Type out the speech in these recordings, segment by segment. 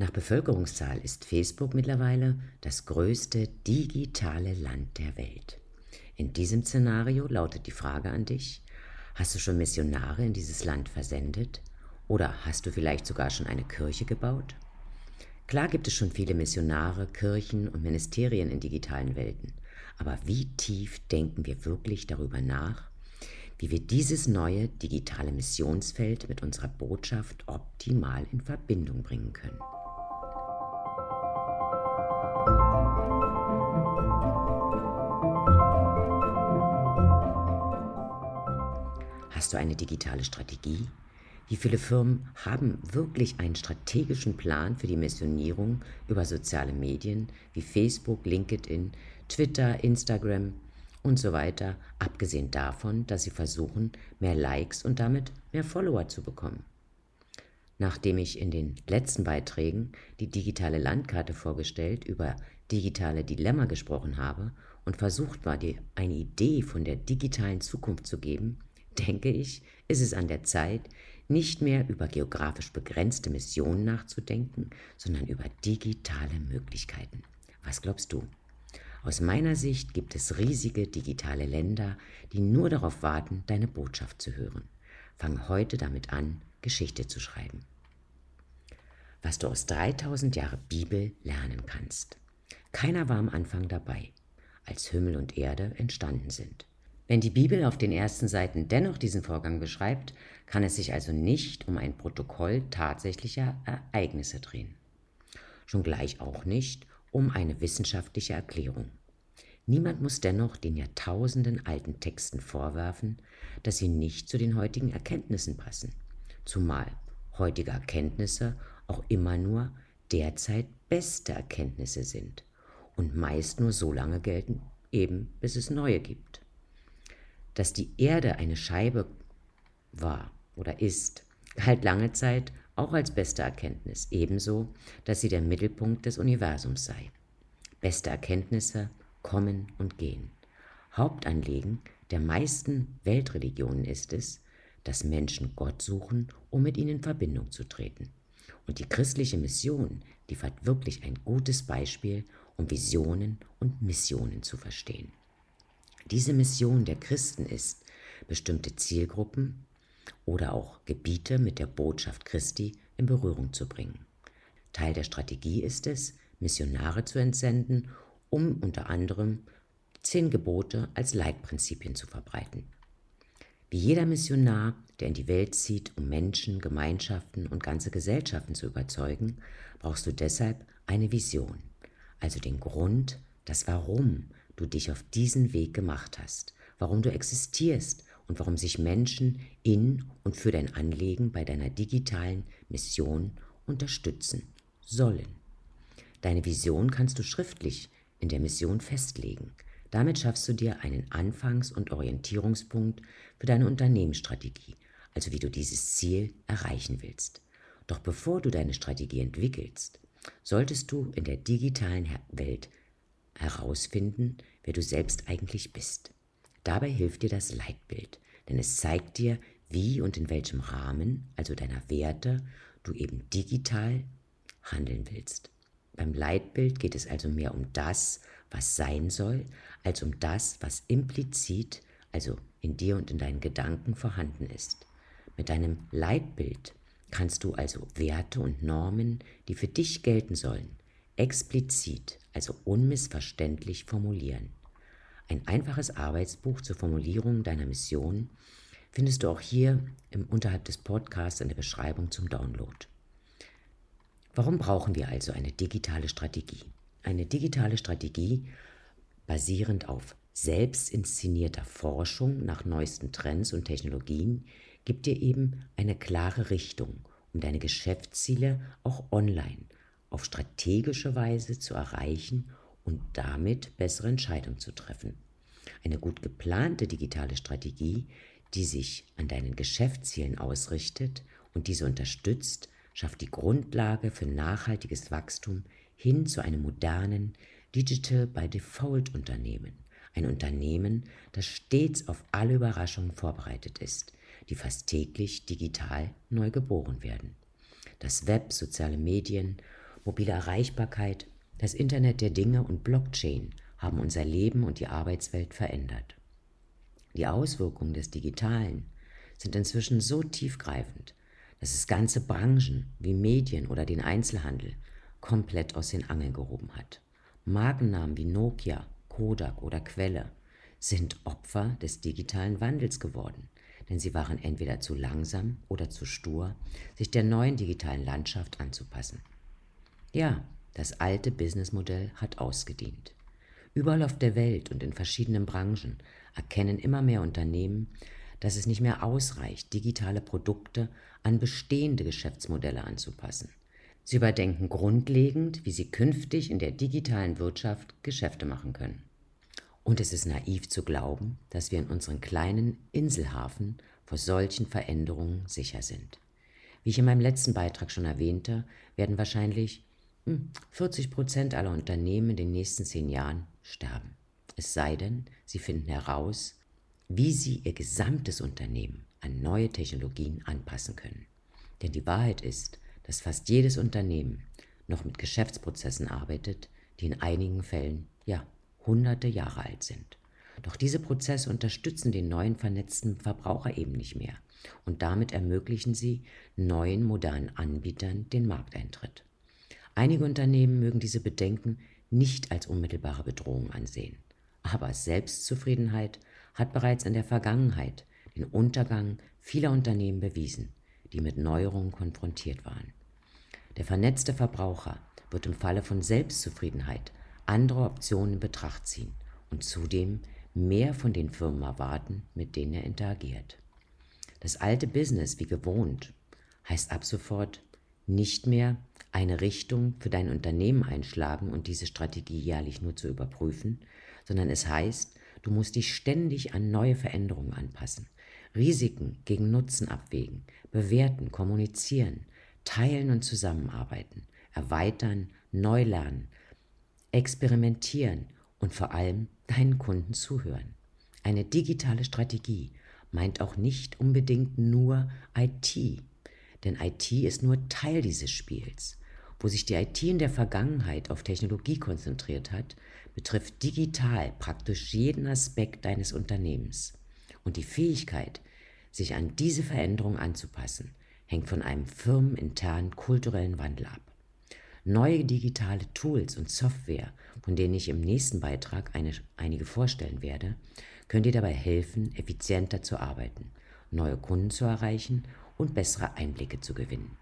Nach Bevölkerungszahl ist Facebook mittlerweile das größte digitale Land der Welt. In diesem Szenario lautet die Frage an dich, hast du schon Missionare in dieses Land versendet? Oder hast du vielleicht sogar schon eine Kirche gebaut? Klar gibt es schon viele Missionare, Kirchen und Ministerien in digitalen Welten, aber wie tief denken wir wirklich darüber nach, wie wir dieses neue digitale Missionsfeld mit unserer Botschaft optimal in Verbindung bringen können? Hast du eine digitale Strategie? Wie viele Firmen haben wirklich einen strategischen Plan für die Missionierung über soziale Medien wie Facebook, LinkedIn, Twitter, Instagram und so weiter, abgesehen davon, dass sie versuchen, mehr Likes und damit mehr Follower zu bekommen? Nachdem ich in den letzten Beiträgen die digitale Landkarte vorgestellt, über digitale Dilemma gesprochen habe und versucht war, dir eine Idee von der digitalen Zukunft zu geben, denke ich, ist es an der Zeit, nicht mehr über geografisch begrenzte Missionen nachzudenken, sondern über digitale Möglichkeiten. Was glaubst du? Aus meiner Sicht gibt es riesige digitale Länder, die nur darauf warten, deine Botschaft zu hören. Fang heute damit an, Geschichte zu schreiben. Was du aus 3000 Jahren Bibel lernen kannst. Keiner war am Anfang dabei, als Himmel und Erde entstanden sind. Wenn die Bibel auf den ersten Seiten dennoch diesen Vorgang beschreibt, kann es sich also nicht um ein Protokoll tatsächlicher Ereignisse drehen. Schon gleich auch nicht um eine wissenschaftliche Erklärung. Niemand muss dennoch den Jahrtausenden alten Texten vorwerfen, dass sie nicht zu den heutigen Erkenntnissen passen, zumal heutige Erkenntnisse auch immer nur derzeit beste Erkenntnisse sind und meist nur so lange gelten, eben bis es neue gibt dass die Erde eine Scheibe war oder ist, galt lange Zeit auch als beste Erkenntnis, ebenso, dass sie der Mittelpunkt des Universums sei. Beste Erkenntnisse kommen und gehen. Hauptanliegen der meisten Weltreligionen ist es, dass Menschen Gott suchen, um mit ihnen in Verbindung zu treten. Und die christliche Mission liefert wirklich ein gutes Beispiel, um Visionen und Missionen zu verstehen. Diese Mission der Christen ist, bestimmte Zielgruppen oder auch Gebiete mit der Botschaft Christi in Berührung zu bringen. Teil der Strategie ist es, Missionare zu entsenden, um unter anderem zehn Gebote als Leitprinzipien zu verbreiten. Wie jeder Missionar, der in die Welt zieht, um Menschen, Gemeinschaften und ganze Gesellschaften zu überzeugen, brauchst du deshalb eine Vision, also den Grund, das Warum, du dich auf diesen Weg gemacht hast, warum du existierst und warum sich Menschen in und für dein Anliegen bei deiner digitalen Mission unterstützen sollen. Deine Vision kannst du schriftlich in der Mission festlegen. Damit schaffst du dir einen Anfangs- und Orientierungspunkt für deine Unternehmensstrategie, also wie du dieses Ziel erreichen willst. Doch bevor du deine Strategie entwickelst, solltest du in der digitalen Welt herausfinden, wer du selbst eigentlich bist. Dabei hilft dir das Leitbild, denn es zeigt dir, wie und in welchem Rahmen, also deiner Werte, du eben digital handeln willst. Beim Leitbild geht es also mehr um das, was sein soll, als um das, was implizit, also in dir und in deinen Gedanken vorhanden ist. Mit deinem Leitbild kannst du also Werte und Normen, die für dich gelten sollen, explizit, also unmissverständlich formulieren. Ein einfaches Arbeitsbuch zur Formulierung deiner Mission findest du auch hier im unterhalb des Podcasts in der Beschreibung zum Download. Warum brauchen wir also eine digitale Strategie? Eine digitale Strategie basierend auf selbstinszenierter Forschung nach neuesten Trends und Technologien gibt dir eben eine klare Richtung, um deine Geschäftsziele auch online auf strategische Weise zu erreichen und damit bessere Entscheidungen zu treffen. Eine gut geplante digitale Strategie, die sich an deinen Geschäftszielen ausrichtet und diese unterstützt, schafft die Grundlage für nachhaltiges Wachstum hin zu einem modernen Digital by Default Unternehmen. Ein Unternehmen, das stets auf alle Überraschungen vorbereitet ist, die fast täglich digital neu geboren werden. Das Web, soziale Medien mobile Erreichbarkeit, das Internet der Dinge und Blockchain haben unser Leben und die Arbeitswelt verändert. Die Auswirkungen des Digitalen sind inzwischen so tiefgreifend, dass es ganze Branchen wie Medien oder den Einzelhandel komplett aus den Angeln gehoben hat. Markennamen wie Nokia, Kodak oder Quelle sind Opfer des digitalen Wandels geworden, denn sie waren entweder zu langsam oder zu stur, sich der neuen digitalen Landschaft anzupassen. Ja, das alte Businessmodell hat ausgedient. Überall auf der Welt und in verschiedenen Branchen erkennen immer mehr Unternehmen, dass es nicht mehr ausreicht, digitale Produkte an bestehende Geschäftsmodelle anzupassen. Sie überdenken grundlegend, wie sie künftig in der digitalen Wirtschaft Geschäfte machen können. Und es ist naiv zu glauben, dass wir in unseren kleinen Inselhafen vor solchen Veränderungen sicher sind. Wie ich in meinem letzten Beitrag schon erwähnte, werden wahrscheinlich 40 hm, Prozent aller Unternehmen in den nächsten zehn Jahren sterben. Es sei denn, sie finden heraus, wie sie ihr gesamtes Unternehmen an neue Technologien anpassen können. Denn die Wahrheit ist, dass fast jedes Unternehmen noch mit Geschäftsprozessen arbeitet, die in einigen Fällen ja hunderte Jahre alt sind. Doch diese Prozesse unterstützen den neuen vernetzten Verbraucher eben nicht mehr und damit ermöglichen sie neuen modernen Anbietern den Markteintritt. Einige Unternehmen mögen diese Bedenken nicht als unmittelbare Bedrohung ansehen, aber Selbstzufriedenheit hat bereits in der Vergangenheit den Untergang vieler Unternehmen bewiesen, die mit Neuerungen konfrontiert waren. Der vernetzte Verbraucher wird im Falle von Selbstzufriedenheit andere Optionen in Betracht ziehen und zudem mehr von den Firmen erwarten, mit denen er interagiert. Das alte Business wie gewohnt heißt ab sofort nicht mehr eine Richtung für dein Unternehmen einschlagen und diese Strategie jährlich nur zu überprüfen, sondern es heißt, du musst dich ständig an neue Veränderungen anpassen, Risiken gegen Nutzen abwägen, bewerten, kommunizieren, teilen und zusammenarbeiten, erweitern, neu lernen, experimentieren und vor allem deinen Kunden zuhören. Eine digitale Strategie meint auch nicht unbedingt nur IT, denn IT ist nur Teil dieses Spiels. Wo sich die IT in der Vergangenheit auf Technologie konzentriert hat, betrifft digital praktisch jeden Aspekt deines Unternehmens. Und die Fähigkeit, sich an diese Veränderung anzupassen, hängt von einem firmeninternen kulturellen Wandel ab. Neue digitale Tools und Software, von denen ich im nächsten Beitrag eine, einige vorstellen werde, können dir dabei helfen, effizienter zu arbeiten, neue Kunden zu erreichen und bessere Einblicke zu gewinnen.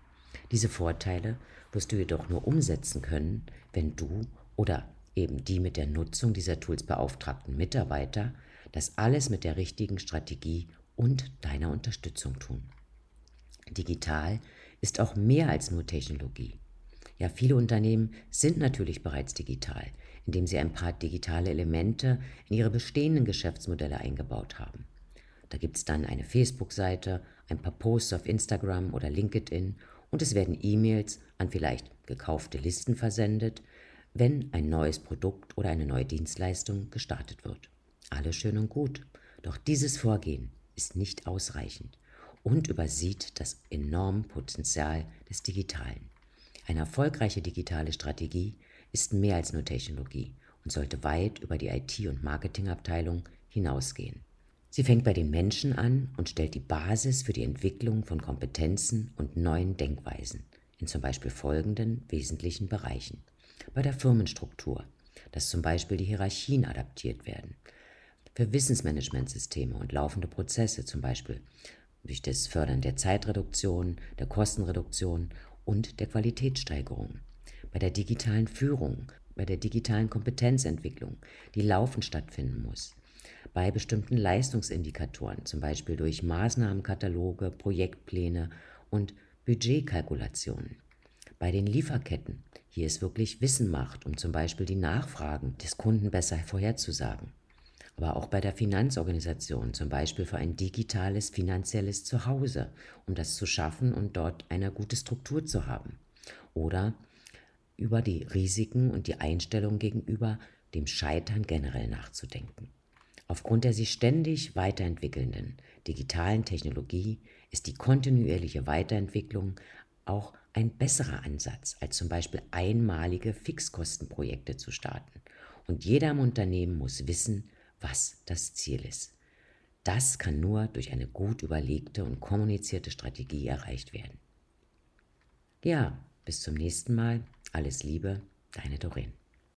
Diese Vorteile wirst du jedoch nur umsetzen können, wenn du oder eben die mit der Nutzung dieser Tools beauftragten Mitarbeiter das alles mit der richtigen Strategie und deiner Unterstützung tun. Digital ist auch mehr als nur Technologie. Ja, viele Unternehmen sind natürlich bereits digital, indem sie ein paar digitale Elemente in ihre bestehenden Geschäftsmodelle eingebaut haben. Da gibt es dann eine Facebook-Seite, ein paar Posts auf Instagram oder LinkedIn und es werden E-Mails an vielleicht gekaufte Listen versendet, wenn ein neues Produkt oder eine neue Dienstleistung gestartet wird. Alles schön und gut, doch dieses Vorgehen ist nicht ausreichend und übersieht das enorme Potenzial des Digitalen. Eine erfolgreiche digitale Strategie ist mehr als nur Technologie und sollte weit über die IT- und Marketingabteilung hinausgehen. Sie fängt bei den Menschen an und stellt die Basis für die Entwicklung von Kompetenzen und neuen Denkweisen in zum Beispiel folgenden wesentlichen Bereichen. Bei der Firmenstruktur, dass zum Beispiel die Hierarchien adaptiert werden, für Wissensmanagementsysteme und laufende Prozesse, zum Beispiel durch das Fördern der Zeitreduktion, der Kostenreduktion und der Qualitätssteigerung, bei der digitalen Führung, bei der digitalen Kompetenzentwicklung, die laufend stattfinden muss, bei bestimmten Leistungsindikatoren, zum Beispiel durch Maßnahmenkataloge, Projektpläne und Budgetkalkulationen, bei den Lieferketten, hier ist wirklich Wissen macht, um zum Beispiel die Nachfragen des Kunden besser vorherzusagen aber auch bei der Finanzorganisation, zum Beispiel für ein digitales finanzielles Zuhause, um das zu schaffen und dort eine gute Struktur zu haben. Oder über die Risiken und die Einstellung gegenüber dem Scheitern generell nachzudenken. Aufgrund der sich ständig weiterentwickelnden digitalen Technologie ist die kontinuierliche Weiterentwicklung auch ein besserer Ansatz, als zum Beispiel einmalige Fixkostenprojekte zu starten. Und jeder im Unternehmen muss wissen, was das Ziel ist. Das kann nur durch eine gut überlegte und kommunizierte Strategie erreicht werden. Ja, bis zum nächsten Mal. Alles Liebe, deine Doreen.